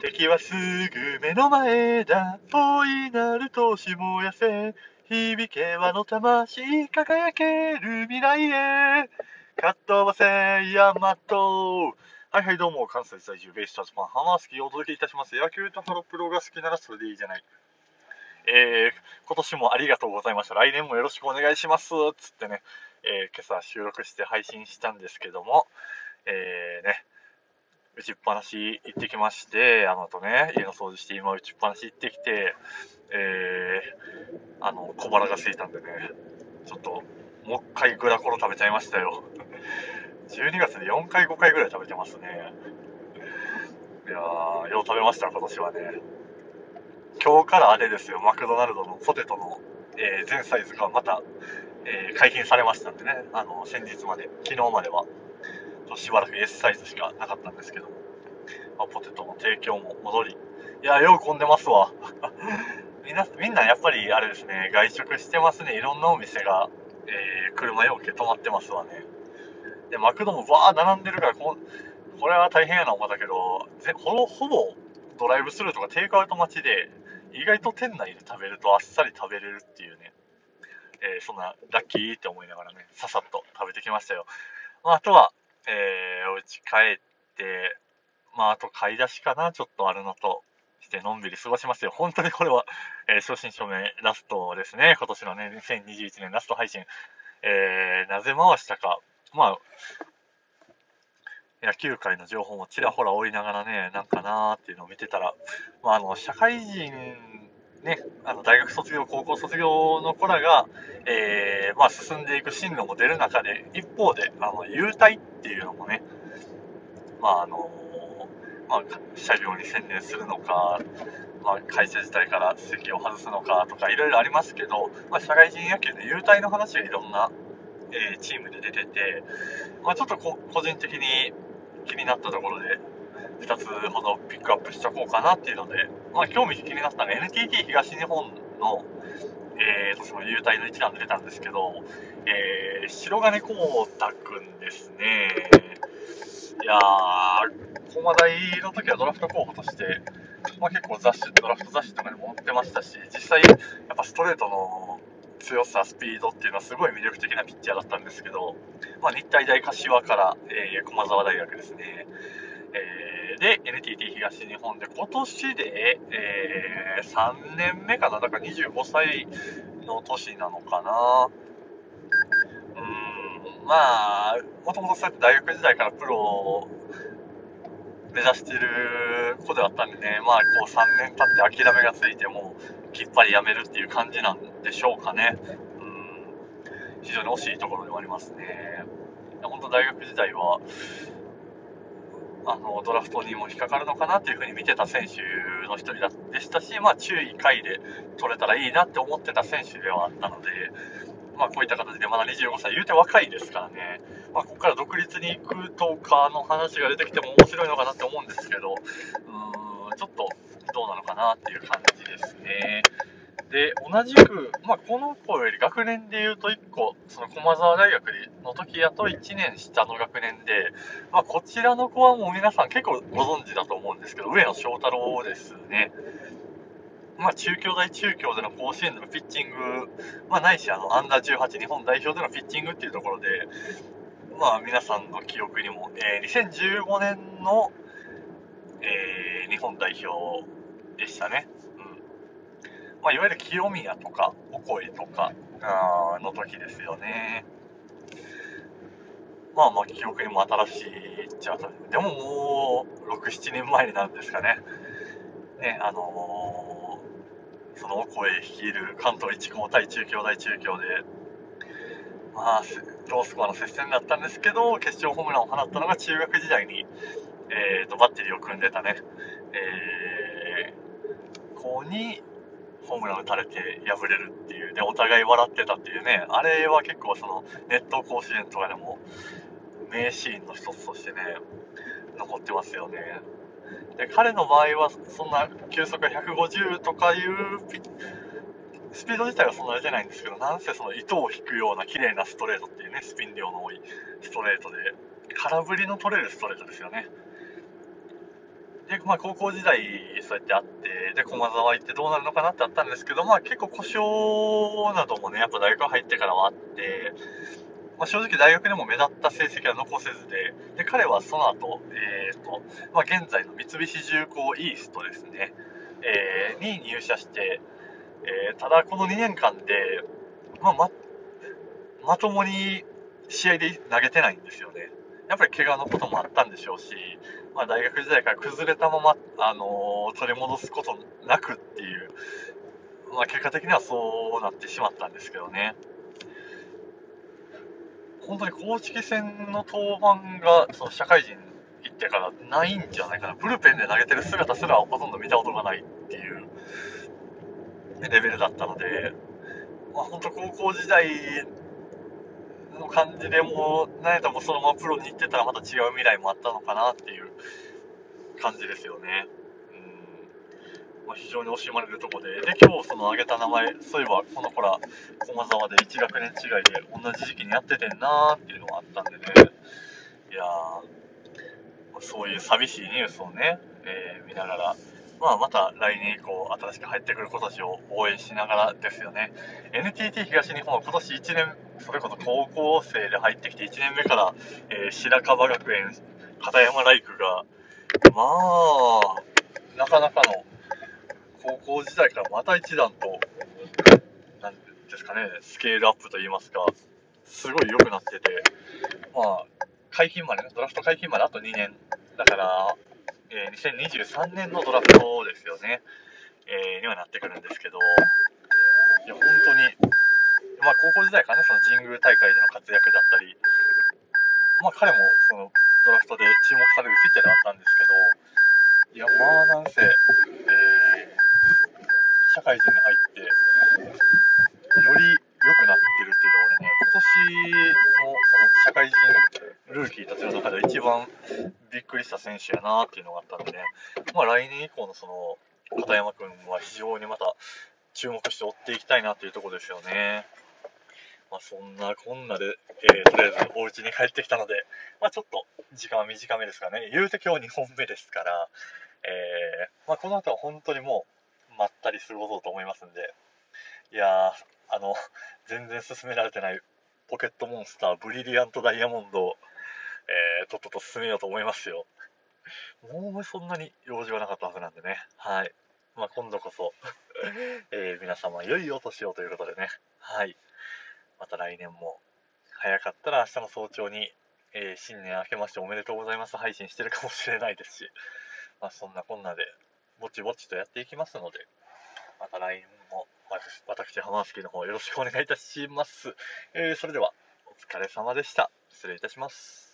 敵はすぐ目の前だ。大いなる闘志燃やせ。響け和の魂輝ける未来へ。かっ飛ばせ、ヤマト。はいはい、どうも、関西在住ベイスターズファン、ハマースキーをお届けいたします。野球とハロプロが好きならそれでいいじゃない。えー、今年もありがとうございました。来年もよろしくお願いします。つってね、えー、今朝収録して配信したんですけども、えー、ね、打ちっぱなし行ってきまして、あのとね、家の掃除して今打ちっぱなし行ってきて、えー、あの、小腹が空いたんでね、ちょっと、もう一回グラコロ食べちゃいましたよ。12月で4回5回ぐらい食べてますね。いやー、よう食べました、今年はね。今日からあれですよ、マクドナルドのポテトの、えー、全サイズがまた、えー、解禁されましたんでね、あの、先日まで、昨日までは。としばらく S サイズしかなかったんですけども、まあ、ポテトの提供も戻り、いや、よう混んでますわ。みんな、みんなやっぱりあれですね、外食してますね。いろんなお店が、えー、車用件止まってますわね。で、マクドもわー並んでるからこ、これは大変やな思ったけど、ぜほほぼドライブスルーとかテイクアウト待ちで、意外と店内で食べるとあっさり食べれるっていうね、えー、そんなラッキーって思いながらね、ささっと食べてきましたよ。まあ、あとは、えー、お家帰って、まあ、あと買い出しかな、ちょっとあるのと、してのんびり過ごしますよ。本当にこれは、えー、正真正銘ラストですね。今年のね、2021年ラスト配信。えー、なぜ回したか。まあ、野球界の情報もちらほら追いながらね、なんかなーっていうのを見てたら、まあ、あの、社会人ね、あの大学卒業、高校卒業の子らが、えー、まあ、進んでいく進路も出る中で、一方で、あの、優待っていうのもね、まあ、あの、まあ、車両に専念するのか、まあ、会社自体から席を外すのかとか、いろいろありますけど、まあ、社会人野球で優待の話がいろんな、えー、チームで出てて、まあ、ちょっとこ個人的に気になったところで、2つほどピックアップしとこうかなっていうので、まあ、興味気になったのが NTT 東日本の、えー、とその優待の一覧で出たんですけど、えー、白金光太くんですね。いやー、駒大の時はドラフト候補として、まあ、結構雑誌、ドラフト雑誌とかにも載ってましたし、実際、やっぱストレートの強さ、スピードっていうのはすごい魅力的なピッチャーだったんですけど、まあ、日体大柏から、えー、駒澤大学ですね。えー、で、NTT 東日本で今年で、えー、3年目かな、だから25歳の年なのかな？うん、まあ、もともとそうやって大学時代からプロを目指してる子ではあったんでね、まあ、こう3年経って諦めがついてもう、きっぱりやめるっていう感じなんでしょうかね。うん、非常に惜しいところではありますね。本当大学時代は、あのドラフトにも引っかかるのかなっていうふうに見てた選手の一人でしたし、まあ、注意回で取れたらいいなって思ってた選手ではあったので、まあ、こういった形でまだ25歳、言うて若いですからね、まあ、ここから独立に行くとかの話が出てきても面白いのかなって思うんですけど、うーん、ちょっとどうなのかなっていう感じですね。で、同じく、まあ、この子より学年で言うと1個、その駒沢大学の時やと1年下の学年で、まあ、こちらの子はもう皆さん結構ご存知だと思うんですけど、上野翔太郎ですね。まあ、中京大中京での甲子園でのピッチング、まあ、ないし、あの、アンダー18日本代表でのピッチングっていうところで、まあ、皆さんの記憶にも、えー、2015年の、えー、日本代表でしたね。まあ、いわゆる清宮とか、お声とかあの時ですよね。まあまあ、記憶にも新しいっちゃでももう、6、7年前になるんですかね。ね、あのー、そのお声率いる関東一高対中京大中京で、まあ、ロースコアの接戦だったんですけど、決勝ホームランを放ったのが中学時代に、えーと、バッテリーを組んでたね、えー、子にホームラン打たれて敗れるっていう、で、お互い笑ってたっていうね、あれは結構その、ネット甲子園とかでも、名シーンの一つとしてね、残ってますよね。で、彼の場合は、そんな、球速が150とかいうスピード自体はそんな出てないんですけど、なんせその糸を引くような綺麗なストレートっていうね、スピン量の多いストレートで、空振りの取れるストレートですよね。で、まあ、高校時代、そうやってあって、で、駒沢行ってどうなるのかなってあったんですけど、まあ、結構故障などもね、やっぱ大学入ってからはあって、まあ、正直大学でも目立った成績は残せずで、で彼はその後、えーとまあ、現在の三菱重工イーストですね、えー、に入社して、えー、ただこの2年間で、まあ、ま、まともに試合で投げてないんですよね。やっぱり怪我のこともあったんでしょうし、まあ、大学時代から崩れたまま、あの、取り戻すことなくっていう、まあ、結果的にはそうなってしまったんですけどね。本当に公式戦の登板がその社会人行ってからないんじゃないかな。ブルペンで投げてる姿すらほとんど見たことがないっていうレベルだったので、まあ、本当高校時代の感じでもう、なんやったらもうそのままプロに行ってたらまた違う未来もあったのかなっていう感じですよね。うんまあ、非常に惜しまれるとこで、で、今日その挙げた名前、そういえばこの子ら、駒沢で1学年違いで同じ時期にやっててんなーっていうのがあったんでね、いやー、そういう寂しいニュースをね、えー、見ながら、まあ、また来年以降、新しく入ってくる子たちを応援しながらですよね。NTT 東日本は今年1年、それこそ高校生で入ってきて1年目から、えー、白樺学園、片山ライクが、まあ、なかなかの高校時代からまた一段と、なんですかね、スケールアップといいますか、すごい良くなってて、まあ、解禁まで、ドラフト解禁まであと2年。だから、えー、2023年のドラフトですよね、えー、にはなってくるんですけど、いや、本当に、まあ、高校時代からね、その神宮大会での活躍だったり、まあ、彼もそのドラフトで注目されるピッチャーではあったんですけど、いや、まあ、なんせ、えー、社会人に入って、より良くなってるっていうところでね、今年のその社会人ルーキーたちの中で一番びっくりした選手やなっていうのがあったので、まあ、来年以降のその片山君は非常にまた注目して追っていきたいなというところですよね。まあ、そんなこんなで、えー、とりあえずお家に帰ってきたので、まあ、ちょっと時間は短めですかね。言うて今日2本目ですから、えー、まあ、この後は本当にもうまったり過ごそうと思いますんで、いやあの、全然進められてないポケットモンスターブリリアントダイヤモンドえー、とっとと進めようと思いますよ。もうそんなに用事はなかったはずなんでね。はい。まあ、今度こそ えー、皆様良いお年をということでね。はい。また来年も、早かったら明日の早朝に、えー、新年明けましておめでとうございます配信してるかもしれないですし、まあ、そんなこんなで、ぼちぼちとやっていきますので、また来年も私、私浜月の方よろしくお願いいたします。えー、それでは、お疲れ様でした。失礼いたします。